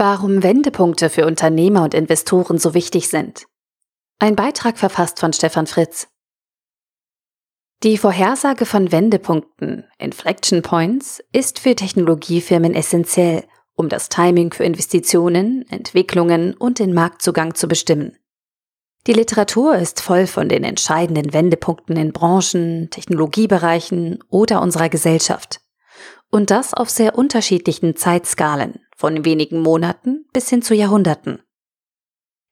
Warum Wendepunkte für Unternehmer und Investoren so wichtig sind. Ein Beitrag verfasst von Stefan Fritz. Die Vorhersage von Wendepunkten, Inflection Points, ist für Technologiefirmen essentiell, um das Timing für Investitionen, Entwicklungen und den Marktzugang zu bestimmen. Die Literatur ist voll von den entscheidenden Wendepunkten in Branchen, Technologiebereichen oder unserer Gesellschaft. Und das auf sehr unterschiedlichen Zeitskalen, von wenigen Monaten bis hin zu Jahrhunderten.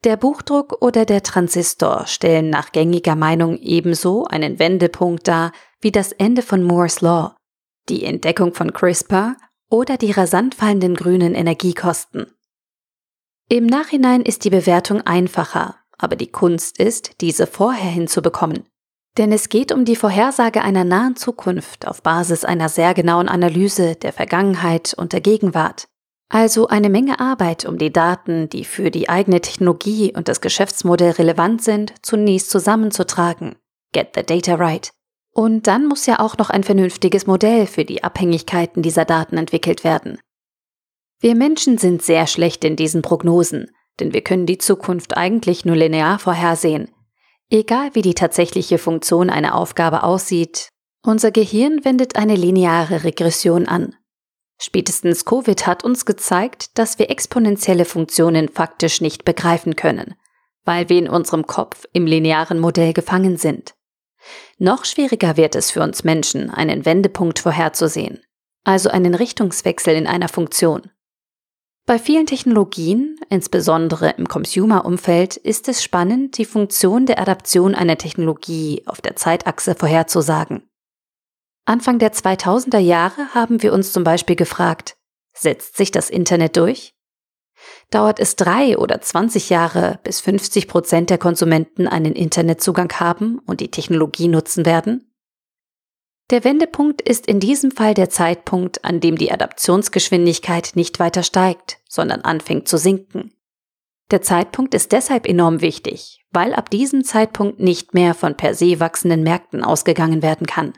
Der Buchdruck oder der Transistor stellen nach gängiger Meinung ebenso einen Wendepunkt dar wie das Ende von Moore's Law, die Entdeckung von CRISPR oder die rasant fallenden grünen Energiekosten. Im Nachhinein ist die Bewertung einfacher, aber die Kunst ist, diese vorher hinzubekommen. Denn es geht um die Vorhersage einer nahen Zukunft auf Basis einer sehr genauen Analyse der Vergangenheit und der Gegenwart. Also eine Menge Arbeit, um die Daten, die für die eigene Technologie und das Geschäftsmodell relevant sind, zunächst zusammenzutragen. Get the data right. Und dann muss ja auch noch ein vernünftiges Modell für die Abhängigkeiten dieser Daten entwickelt werden. Wir Menschen sind sehr schlecht in diesen Prognosen, denn wir können die Zukunft eigentlich nur linear vorhersehen. Egal wie die tatsächliche Funktion einer Aufgabe aussieht, unser Gehirn wendet eine lineare Regression an. Spätestens Covid hat uns gezeigt, dass wir exponentielle Funktionen faktisch nicht begreifen können, weil wir in unserem Kopf im linearen Modell gefangen sind. Noch schwieriger wird es für uns Menschen, einen Wendepunkt vorherzusehen, also einen Richtungswechsel in einer Funktion. Bei vielen Technologien, insbesondere im Consumer-Umfeld, ist es spannend, die Funktion der Adaption einer Technologie auf der Zeitachse vorherzusagen. Anfang der 2000er Jahre haben wir uns zum Beispiel gefragt, setzt sich das Internet durch? Dauert es drei oder 20 Jahre, bis 50 Prozent der Konsumenten einen Internetzugang haben und die Technologie nutzen werden? Der Wendepunkt ist in diesem Fall der Zeitpunkt, an dem die Adaptionsgeschwindigkeit nicht weiter steigt, sondern anfängt zu sinken. Der Zeitpunkt ist deshalb enorm wichtig, weil ab diesem Zeitpunkt nicht mehr von per se wachsenden Märkten ausgegangen werden kann.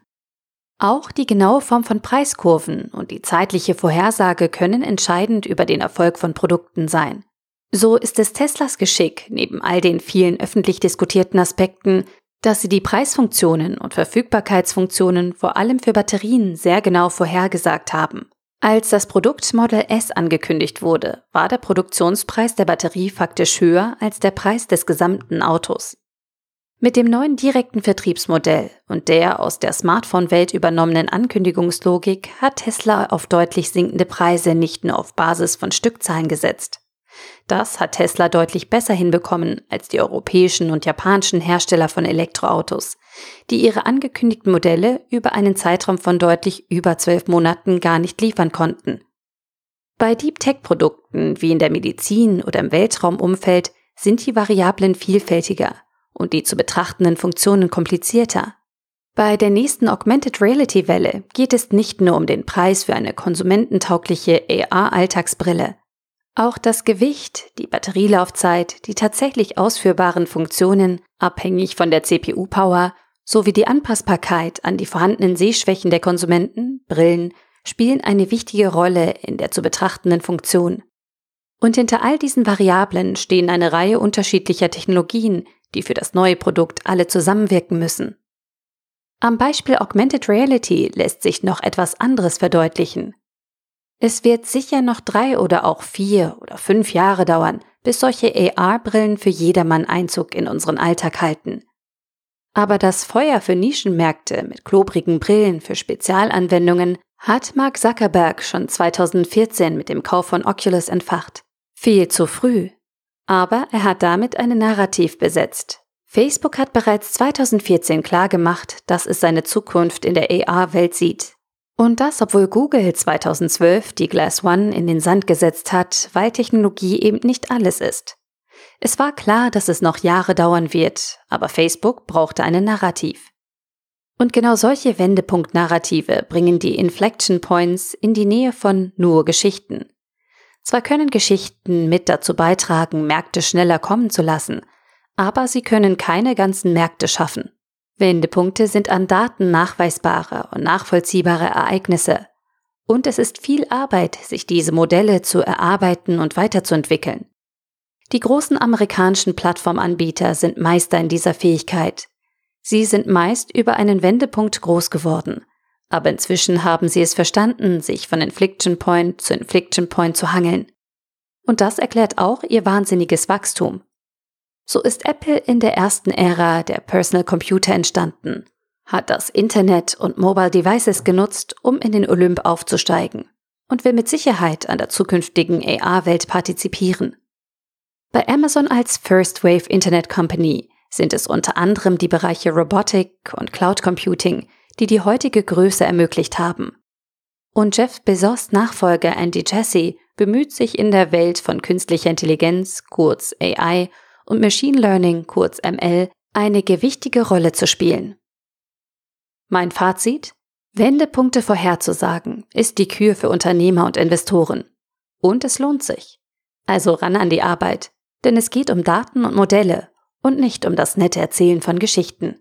Auch die genaue Form von Preiskurven und die zeitliche Vorhersage können entscheidend über den Erfolg von Produkten sein. So ist es Teslas Geschick, neben all den vielen öffentlich diskutierten Aspekten, dass sie die Preisfunktionen und Verfügbarkeitsfunktionen vor allem für Batterien sehr genau vorhergesagt haben. Als das Produkt Model S angekündigt wurde, war der Produktionspreis der Batterie faktisch höher als der Preis des gesamten Autos. Mit dem neuen direkten Vertriebsmodell und der aus der Smartphone-Welt übernommenen Ankündigungslogik hat Tesla auf deutlich sinkende Preise nicht nur auf Basis von Stückzahlen gesetzt. Das hat Tesla deutlich besser hinbekommen als die europäischen und japanischen Hersteller von Elektroautos, die ihre angekündigten Modelle über einen Zeitraum von deutlich über zwölf Monaten gar nicht liefern konnten. Bei Deep Tech-Produkten wie in der Medizin oder im Weltraumumfeld sind die Variablen vielfältiger und die zu betrachtenden Funktionen komplizierter. Bei der nächsten Augmented Reality Welle geht es nicht nur um den Preis für eine konsumententaugliche AR-Alltagsbrille. Auch das Gewicht, die Batterielaufzeit, die tatsächlich ausführbaren Funktionen, abhängig von der CPU-Power, sowie die Anpassbarkeit an die vorhandenen Sehschwächen der Konsumenten, Brillen, spielen eine wichtige Rolle in der zu betrachtenden Funktion. Und hinter all diesen Variablen stehen eine Reihe unterschiedlicher Technologien, die für das neue Produkt alle zusammenwirken müssen. Am Beispiel Augmented Reality lässt sich noch etwas anderes verdeutlichen. Es wird sicher noch drei oder auch vier oder fünf Jahre dauern, bis solche AR-Brillen für jedermann Einzug in unseren Alltag halten. Aber das Feuer für Nischenmärkte mit klobrigen Brillen für Spezialanwendungen hat Mark Zuckerberg schon 2014 mit dem Kauf von Oculus entfacht. Viel zu früh, aber er hat damit eine Narrativ besetzt. Facebook hat bereits 2014 klargemacht, dass es seine Zukunft in der AR-Welt sieht. Und das, obwohl Google 2012 die Glass One in den Sand gesetzt hat, weil Technologie eben nicht alles ist. Es war klar, dass es noch Jahre dauern wird, aber Facebook brauchte eine Narrativ. Und genau solche Wendepunkt-Narrative bringen die Inflection Points in die Nähe von nur Geschichten. Zwar können Geschichten mit dazu beitragen, Märkte schneller kommen zu lassen, aber sie können keine ganzen Märkte schaffen. Wendepunkte sind an Daten nachweisbare und nachvollziehbare Ereignisse. Und es ist viel Arbeit, sich diese Modelle zu erarbeiten und weiterzuentwickeln. Die großen amerikanischen Plattformanbieter sind Meister in dieser Fähigkeit. Sie sind meist über einen Wendepunkt groß geworden. Aber inzwischen haben sie es verstanden, sich von Infliction Point zu Infliction Point zu hangeln. Und das erklärt auch ihr wahnsinniges Wachstum. So ist Apple in der ersten Ära der Personal Computer entstanden hat das Internet und Mobile Devices genutzt, um in den Olymp aufzusteigen und will mit Sicherheit an der zukünftigen AR-Welt partizipieren. Bei Amazon als First Wave Internet Company sind es unter anderem die Bereiche Robotik und Cloud Computing, die die heutige Größe ermöglicht haben. Und Jeff Bezos Nachfolger Andy Jassy bemüht sich in der Welt von künstlicher Intelligenz, kurz AI, und Machine Learning, kurz ML, eine gewichtige Rolle zu spielen. Mein Fazit? Wendepunkte vorherzusagen ist die Kür für Unternehmer und Investoren. Und es lohnt sich. Also ran an die Arbeit, denn es geht um Daten und Modelle und nicht um das nette Erzählen von Geschichten.